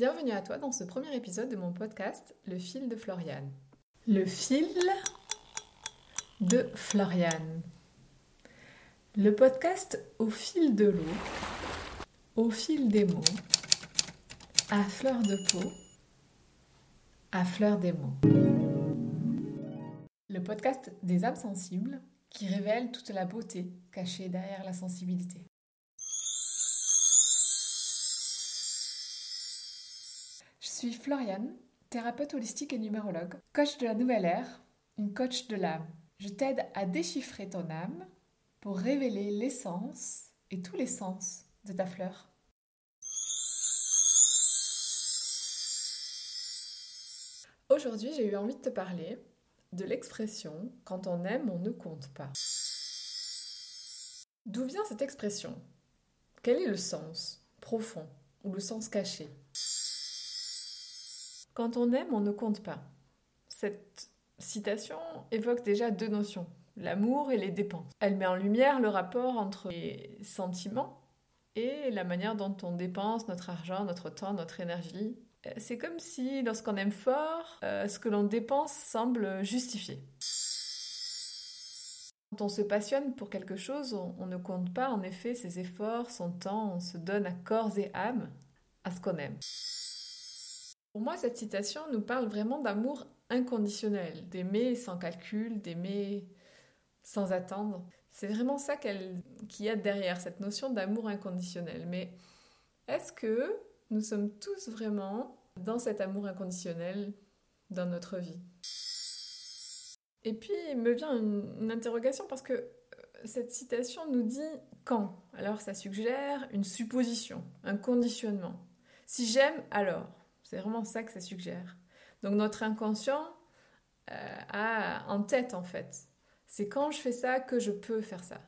Bienvenue à toi dans ce premier épisode de mon podcast Le fil de Floriane. Le fil de Floriane. Le podcast au fil de l'eau, au fil des mots, à fleur de peau, à fleur des mots. Le podcast des âmes sensibles qui révèle toute la beauté cachée derrière la sensibilité. Suis Floriane, thérapeute holistique et numérologue, coach de la nouvelle ère, une coach de l'âme. Je t'aide à déchiffrer ton âme pour révéler l'essence et tous les sens de ta fleur. Aujourd'hui, j'ai eu envie de te parler de l'expression quand on aime, on ne compte pas. D'où vient cette expression? Quel est le sens profond ou le sens caché? Quand on aime, on ne compte pas. Cette citation évoque déjà deux notions, l'amour et les dépenses. Elle met en lumière le rapport entre les sentiments et la manière dont on dépense notre argent, notre temps, notre énergie. C'est comme si lorsqu'on aime fort, euh, ce que l'on dépense semble justifié. Quand on se passionne pour quelque chose, on, ne compte pas en effet ses efforts, son temps, on se donne à corps et âme à ce qu'on aime. Pour moi, cette citation nous parle vraiment d'amour inconditionnel, d'aimer sans calcul, d'aimer sans attendre. C'est vraiment ça qu'il y a derrière, cette notion d'amour inconditionnel. Mais est-ce que nous sommes tous vraiment dans cet amour inconditionnel dans notre vie? Et puis, il me vient une, interrogation parce que euh, cette citation nous dit quand? Alors, ça suggère une supposition, un conditionnement. Si j'aime, alors? C'est vraiment ça que ça suggère. Donc, notre inconscient euh, a en tête, en fait, c'est quand je fais ça que je peux faire ça.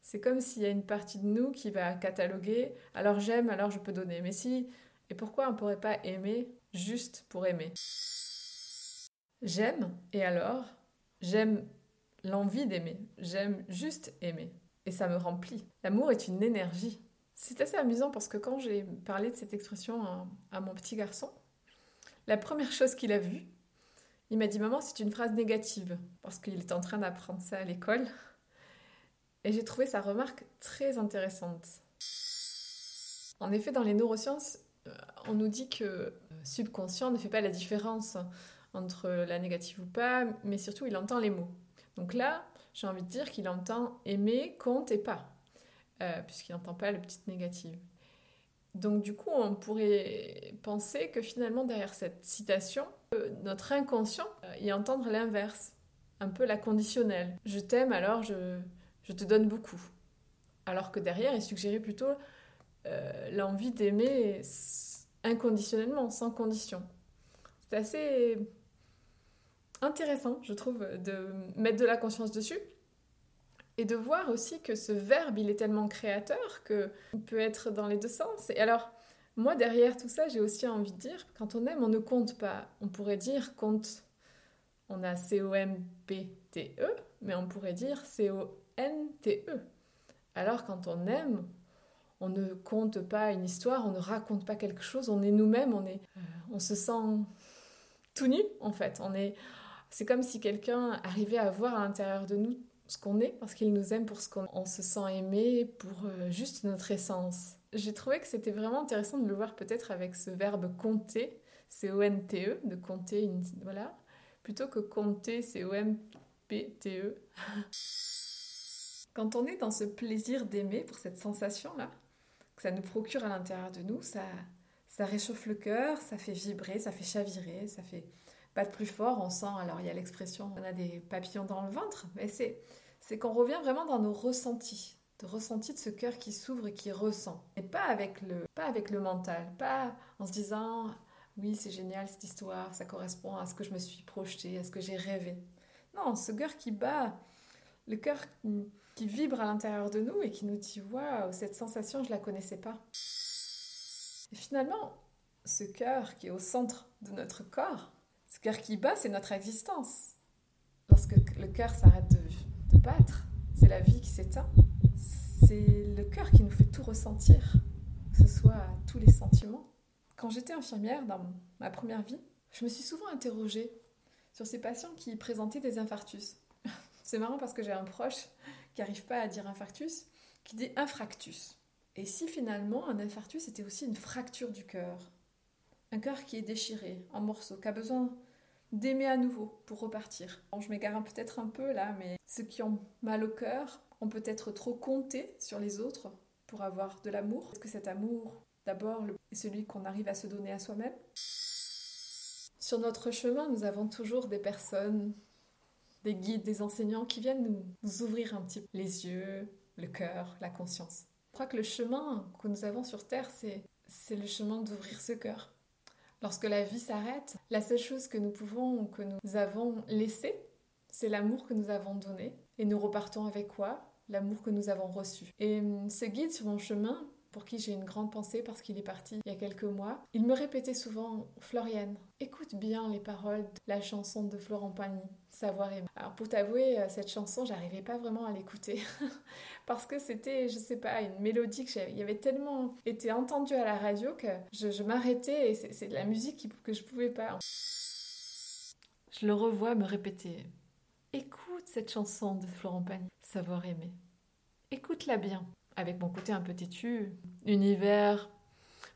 C'est comme s'il y a une partie de nous qui va cataloguer, alors j'aime, alors je peux donner. Mais si, et pourquoi on ne pourrait pas aimer juste pour aimer? J'aime, et alors J'aime l'envie d'aimer, j'aime juste aimer. Et ça me remplit. L'amour est une énergie. C'est assez amusant parce que quand j'ai parlé de cette expression à, à mon petit garçon, la première chose qu'il a vue, il m'a dit Maman, c'est une phrase négative, parce qu'il est en train d'apprendre ça à l'école. Et j'ai trouvé sa remarque très intéressante. En effet, dans les neurosciences, euh, on nous dit que le subconscient ne fait pas la différence entre la négative ou pas, mais surtout il entend les mots. Donc là, j'ai envie de dire qu'il entend aimer, compte et pas, euh, puisqu'il n'entend pas le petit négative. Donc du coup, on pourrait penser que finalement, derrière cette citation, euh, notre inconscient euh, y entendre l'inverse, un peu la conditionnelle. Je t'aime, alors je, je, te donne beaucoup. Alors que derrière, il suggérait plutôt euh, l'envie d'aimer inconditionnellement, sans condition. C'est assez intéressant, je trouve, de mettre de la conscience dessus et de voir aussi que ce verbe, il est tellement créateur qu'il peut être dans les deux sens. Et alors, moi, derrière tout ça, j'ai aussi envie de dire, quand on aime, on ne compte pas. On pourrait dire compte, on a C-O-M-P-T-E, mais on pourrait dire C-O-N-T-E. Alors, quand on aime, on ne compte pas une histoire, on ne raconte pas quelque chose, on est nous-mêmes, on, est, euh, on se sent tout nu, en fait. On est, c'est comme si quelqu'un arrivait à voir à l'intérieur de nous ce qu'on est, parce qu'il nous aime pour ce qu'on on se sent aimé, pour euh, juste notre essence. J'ai trouvé que c'était vraiment intéressant de le voir peut-être avec ce verbe compter, C-O-N-T-E, de compter, une, voilà, plutôt que compter, C-O-M-P-T-E. Quand on est dans ce plaisir d'aimer, pour cette sensation-là, que ça nous procure à l'intérieur de nous, ça, ça réchauffe le cœur, ça fait vibrer, ça fait chavirer, ça fait battre plus fort. On sent, alors il y a l'expression, on a des papillons dans le ventre, mais c'est c'est qu'on revient vraiment dans nos ressentis, de ressentis de ce cœur qui s'ouvre et qui ressent. Et pas avec le, pas avec le mental, pas en se disant oui c'est génial cette histoire, ça correspond à ce que je me suis projeté, à ce que j'ai rêvé. Non, ce cœur qui bat, le cœur qui, vibre à l'intérieur de nous et qui nous dit waouh cette sensation je la connaissais pas. Et finalement, ce cœur qui est au centre de notre corps, ce cœur qui bat, c'est notre existence. Lorsque le cœur s'arrête de battre, c'est la vie qui s'éteint. C'est le cœur qui nous fait tout ressentir, que ce soit tous les sentiments, Quand j'étais infirmière dans ma première vie, je me suis souvent interrogée sur ces patients qui présentaient des infarctus. C'est marrant parce que j'ai un proche qui n'arrive pas à dire infarctus, qui dit infractus. Et si finalement un infarctus était aussi une fracture du cœur, un cœur qui est déchiré en morceaux, qui a besoin d'aimer à nouveau pour repartir. Bon, je m'égare peut-être un peu là, mais ceux qui ont mal au cœur ont peut-être trop compté sur les autres pour avoir de l'amour. Est-ce que cet amour, d'abord, est celui qu'on arrive à se donner à soi-même? Sur notre chemin, nous avons toujours des personnes, des guides, des enseignants qui viennent nous, nous ouvrir un petit peu les yeux, le cœur, la conscience. Je crois que le chemin que nous avons sur Terre, c'est, le chemin d'ouvrir ce cœur, Lorsque la vie s'arrête, la seule chose que nous pouvons ou que nous avons laissé, c'est l'amour que nous avons donné. Et nous repartons avec quoi? L'amour que nous avons reçu. Et hum, ce guide sur mon chemin, pour qui j'ai une grande pensée parce qu'il est parti il y a quelques mois, il me répétait souvent Floriane, écoute bien les paroles de la chanson de Florent Pagny, Savoir aimer. Alors pour t'avouer, euh, cette chanson, j'arrivais pas vraiment à l'écouter parce que c'était, je sais pas, une mélodie que y avait tellement été entendue à la radio que je, m'arrêtais et c'est de la musique que je pouvais pas. Je le revois me répéter Écoute cette chanson de Florent Pagny, Savoir aimer. Écoute-la bien avec mon côté un peu têtu, univers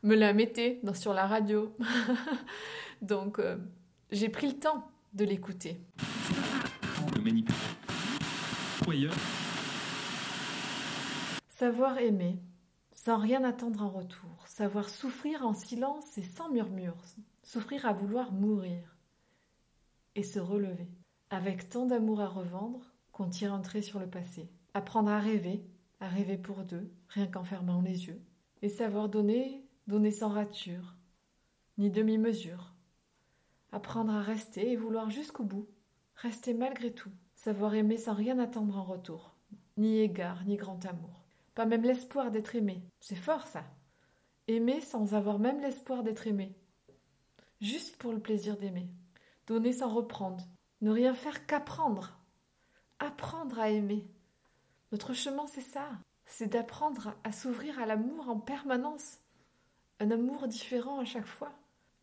me la mettait sur la radio. Donc euh, j'ai pris le temps de l'écouter. Savoir aimer, sans rien attendre en retour, savoir souffrir en silence et sans murmure, souffrir à vouloir mourir et se relever, avec tant d'amour à revendre qu'on tire un trait sur le passé, apprendre à rêver à rêver pour deux, rien qu'en fermant les yeux, et savoir donner, donner sans rature, ni demi-mesure. Apprendre à rester et vouloir jusqu'au bout, rester malgré tout, savoir aimer sans rien attendre en retour, ni égard, ni grand amour. Pas même l'espoir d'être aimé. C'est fort ça. Aimer sans avoir même l'espoir d'être aimé. Juste pour le plaisir d'aimer. Donner sans reprendre. Ne rien faire qu'apprendre. Apprendre à aimer. Notre chemin, c'est ça. C'est d'apprendre à s'ouvrir à l'amour en permanence. Un amour différent à chaque fois.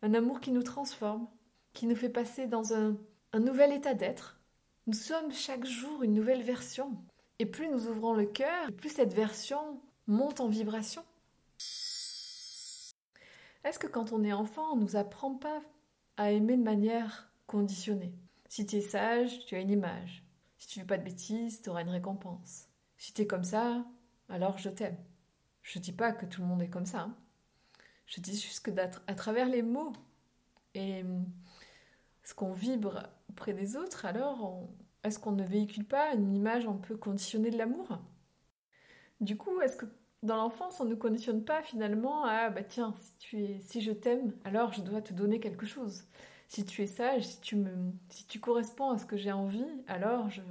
Un amour qui nous transforme, qui nous fait passer dans un, nouvel état d'être. Nous sommes chaque jour une nouvelle version. Et plus nous ouvrons le cœur, plus cette version monte en vibration. Est-ce que quand on est enfant, on nous apprend pas à aimer de manière conditionnée? Si tu es sage, tu as une image. Si tu fais pas de bêtises, tu auras une récompense. Si t'es comme ça, alors je t'aime. Je dis pas que tout le monde est comme ça. Hein. Je dis juste que à travers les mots et hum, ce qu'on vibre auprès des autres, alors est-ce qu'on ne véhicule pas une image un peu conditionnée de l'amour? Du coup, est-ce que dans l'enfance, on ne conditionne pas finalement à bah tiens, si tu es si je t'aime, alors je dois te donner quelque chose. Si tu es sage, si tu me si tu corresponds à ce que j'ai envie, alors je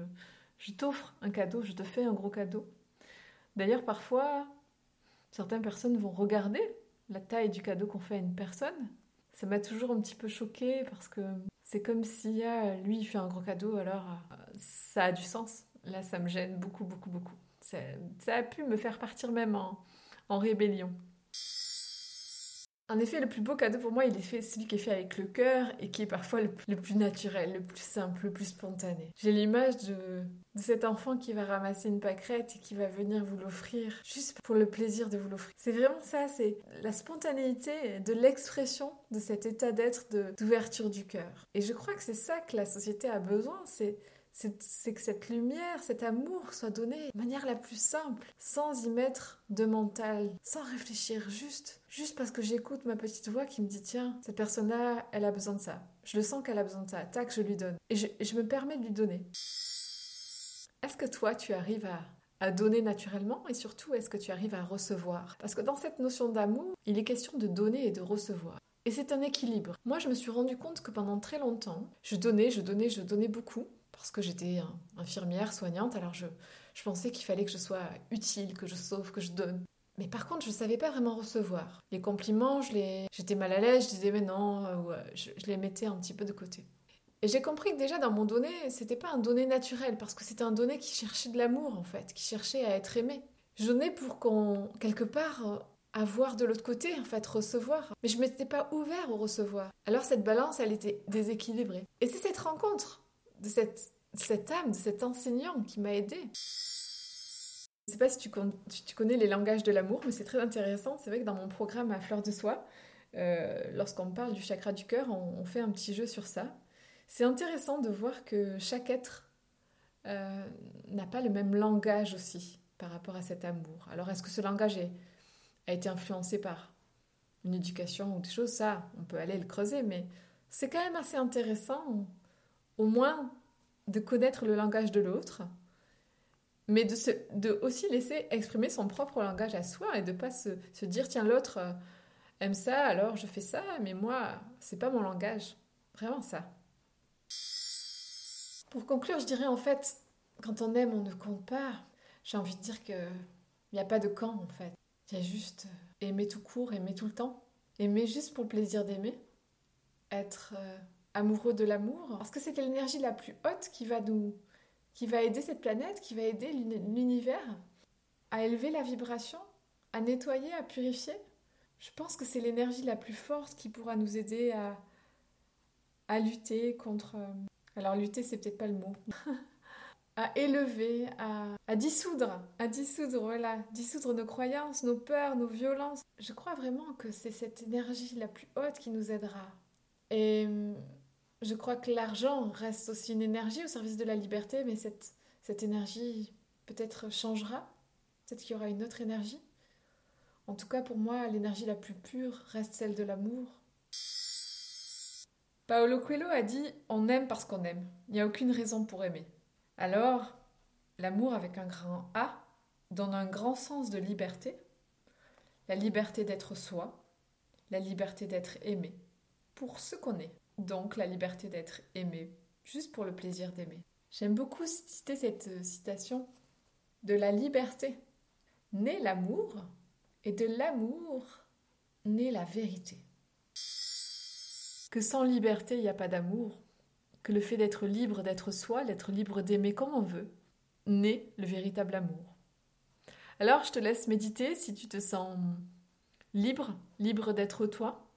je t'offre un cadeau, je te fais un gros cadeau. D'ailleurs, parfois, certaines personnes vont regarder la taille du cadeau qu'on fait à une personne. Ça m'a toujours un petit peu choquée parce que c'est comme si ah, lui il fait un gros cadeau, alors euh, ça a du sens. Là, ça me gêne beaucoup, beaucoup, beaucoup. Ça, a pu me faire partir même en rébellion. En effet, le plus beau cadeau pour moi, il est fait celui qui est fait avec le cœur et qui est parfois le plus, naturel, le plus simple, le plus spontané. J'ai l'image de, cet enfant qui va ramasser une pâquerette et qui va venir vous l'offrir juste pour le plaisir de vous l'offrir. C'est vraiment ça, c'est la spontanéité de l'expression de cet état d'être d'ouverture du cœur. Et je crois que c'est ça que la société a besoin, c'est que cette lumière, cet amour soit donné de manière la plus simple, sans y mettre de mental, sans réfléchir, juste, juste parce que j'écoute ma petite voix qui me dit tiens, cette personne-là, elle a besoin de ça. Je le sens qu'elle a besoin de ça. Tac, je lui donne. Et je, me permets de lui donner. Est-ce que toi, tu arrives à, à donner naturellement? Et surtout, est-ce que tu arrives à recevoir? Parce que dans cette notion d'amour, il est question de donner et de recevoir. Et c'est un équilibre. Moi, je me suis rendu compte que pendant très longtemps, je donnais, je donnais, je donnais beaucoup parce que j'étais infirmière, soignante, alors je, je pensais qu'il fallait que je sois utile, que je sauve, que je donne. Mais par contre, je ne savais pas vraiment recevoir. Les compliments, je les... j'étais mal à l'aise, je disais mais non, euh, je, les mettais un petit peu de côté. Et j'ai compris que déjà dans mon donné, c'était pas un donné naturel, parce que c'était un donné qui cherchait de l'amour en fait, qui cherchait à être aimé. Je donnais pour qu'on, quelque part, avoir de l'autre côté, en fait, recevoir. Mais je ne m'étais pas ouvert au recevoir. Alors cette balance, elle était déséquilibrée. Et c'est cette rencontre de cette, cette âme, de cet enseignant qui m'a aidée. Je ne sais pas si tu, connais les langages de l'amour, mais c'est très intéressant. C'est vrai que dans mon programme à Fleur de Soie, euh, lorsqu'on parle du chakra du cœur, on, fait un petit jeu sur ça. C'est intéressant de voir que chaque être euh, n'a pas le même langage aussi par rapport à cet amour. Alors est-ce que ce langage a été influencé par une éducation ou des choses? Ça, on peut aller le creuser, mais c'est quand même assez intéressant, au moins, de connaître le langage de l'autre mais de, aussi laisser exprimer son propre langage à soi et de pas se, se dire tiens l'autre euh, aime ça alors je fais ça mais moi c'est pas mon langage. Vraiment ça. Pour conclure je dirais en fait quand on aime on ne compte pas. J'ai envie de dire que il n'y a pas de camp en fait. Il y a juste euh, aimer tout court aimer tout le temps. Aimer juste pour le plaisir d'aimer. Être euh, amoureux de l'amour. Parce que c'est l'énergie la plus haute qui va nous qui va aider cette planète, qui va aider l'univers à élever la vibration, à nettoyer, à purifier. Je pense que c'est l'énergie la plus forte qui pourra nous aider à, à lutter contre... Euh, alors lutter, c'est peut-être pas le mot. à élever, à, à, dissoudre, à dissoudre, voilà, dissoudre nos croyances, nos peurs, nos violences. Je crois vraiment que c'est cette énergie la plus haute qui nous aidera. Et je crois que l'argent reste aussi une énergie au service de la liberté, mais cette, cette énergie peut-être changera. Peut-être qu'il y aura une autre énergie. En tout cas, pour moi, l'énergie la plus pure reste celle de l'amour. Paolo Coelho a dit On aime parce qu'on aime. Il n'y a aucune raison pour aimer. Alors, l'amour avec un grand A donne un grand sens de liberté. La liberté d'être soi, la liberté d'être aimé, pour ce qu'on est donc la liberté d'être aimé, juste pour le plaisir d'aimer. J'aime beaucoup citer cette euh, citation de la liberté naît l'amour et de l'amour naît la vérité. Que sans liberté, il n'y a pas d'amour, que le fait d'être libre d'être soi, d'être libre d'aimer comme on veut, naît le véritable amour. Alors je te laisse méditer si tu te sens libre, libre d'être toi,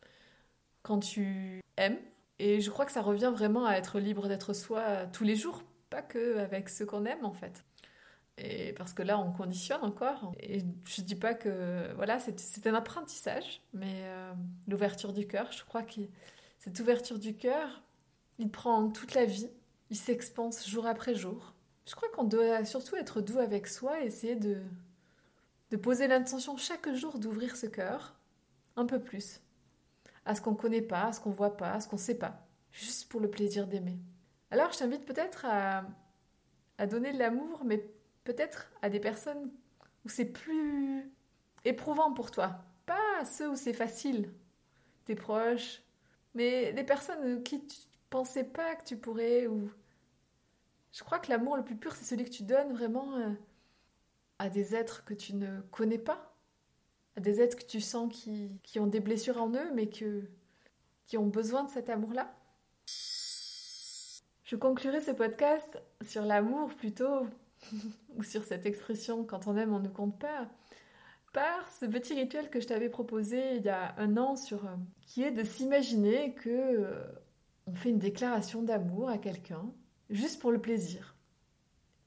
quand tu aimes, et je crois que ça revient vraiment à être libre d'être soi tous les jours, pas que avec ceux qu'on aime en fait. Et parce que là, on conditionne encore. Et je dis pas que voilà, c'est un apprentissage, mais euh, l'ouverture du cœur, je crois que cette ouverture du cœur, il prend toute la vie, il s'expanse jour après jour. Je crois qu'on doit surtout être doux avec soi, essayer de de poser l'intention chaque jour d'ouvrir ce cœur un peu plus à ce qu'on ne connaît pas, à ce qu'on ne voit pas, à ce qu'on ne sait pas, juste pour le plaisir d'aimer. Alors je t'invite peut-être à, à donner de l'amour, mais peut-être à des personnes où c'est plus éprouvant pour toi. Pas ceux où c'est facile, tes proches, mais des personnes qui tu pensais pas que tu pourrais ou je crois que l'amour le plus pur c'est celui que tu donnes vraiment euh, à des êtres que tu ne connais pas à des êtres que tu sens qui, qui ont des blessures en eux, mais que, qui ont besoin de cet amour-là. Je conclurai ce podcast sur l'amour plutôt, ou sur cette expression quand on aime, on ne compte pas, par ce petit rituel que je t'avais proposé il y a un an, sur, euh, qui est de s'imaginer que euh, on fait une déclaration d'amour à quelqu'un, juste pour le plaisir,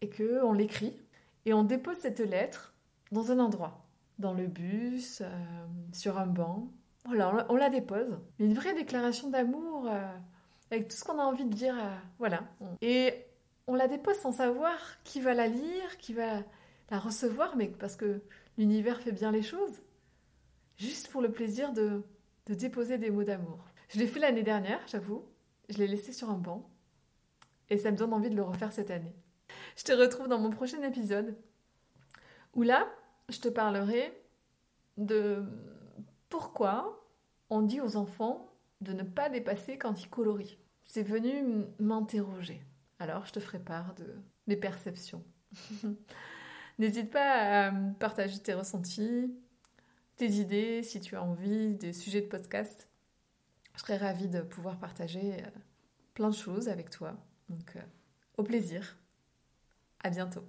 et que on l'écrit, et on dépose cette lettre dans un endroit dans le bus, euh, sur un banc. Voilà, on la dépose. Une vraie déclaration d'amour euh, avec tout ce qu'on a envie de dire. Euh, voilà. Et on la dépose sans savoir qui va la lire, qui va la recevoir, mais parce que l'univers fait bien les choses. Juste pour le plaisir de, de déposer des mots d'amour. Je l'ai fait l'année dernière, j'avoue. Je l'ai laissé sur un banc. Et ça me donne envie de le refaire cette année. Je te retrouve dans mon prochain épisode. Où là, je te parlerai de pourquoi on dit aux enfants de ne pas dépasser quand ils colorient. C'est venu m'interroger. Alors je te ferai part de mes perceptions. N'hésite pas à partager tes ressentis, tes idées, si tu as envie, des sujets de podcast. Je serais ravie de pouvoir partager euh, plein de choses avec toi. Donc, euh, au plaisir. À bientôt.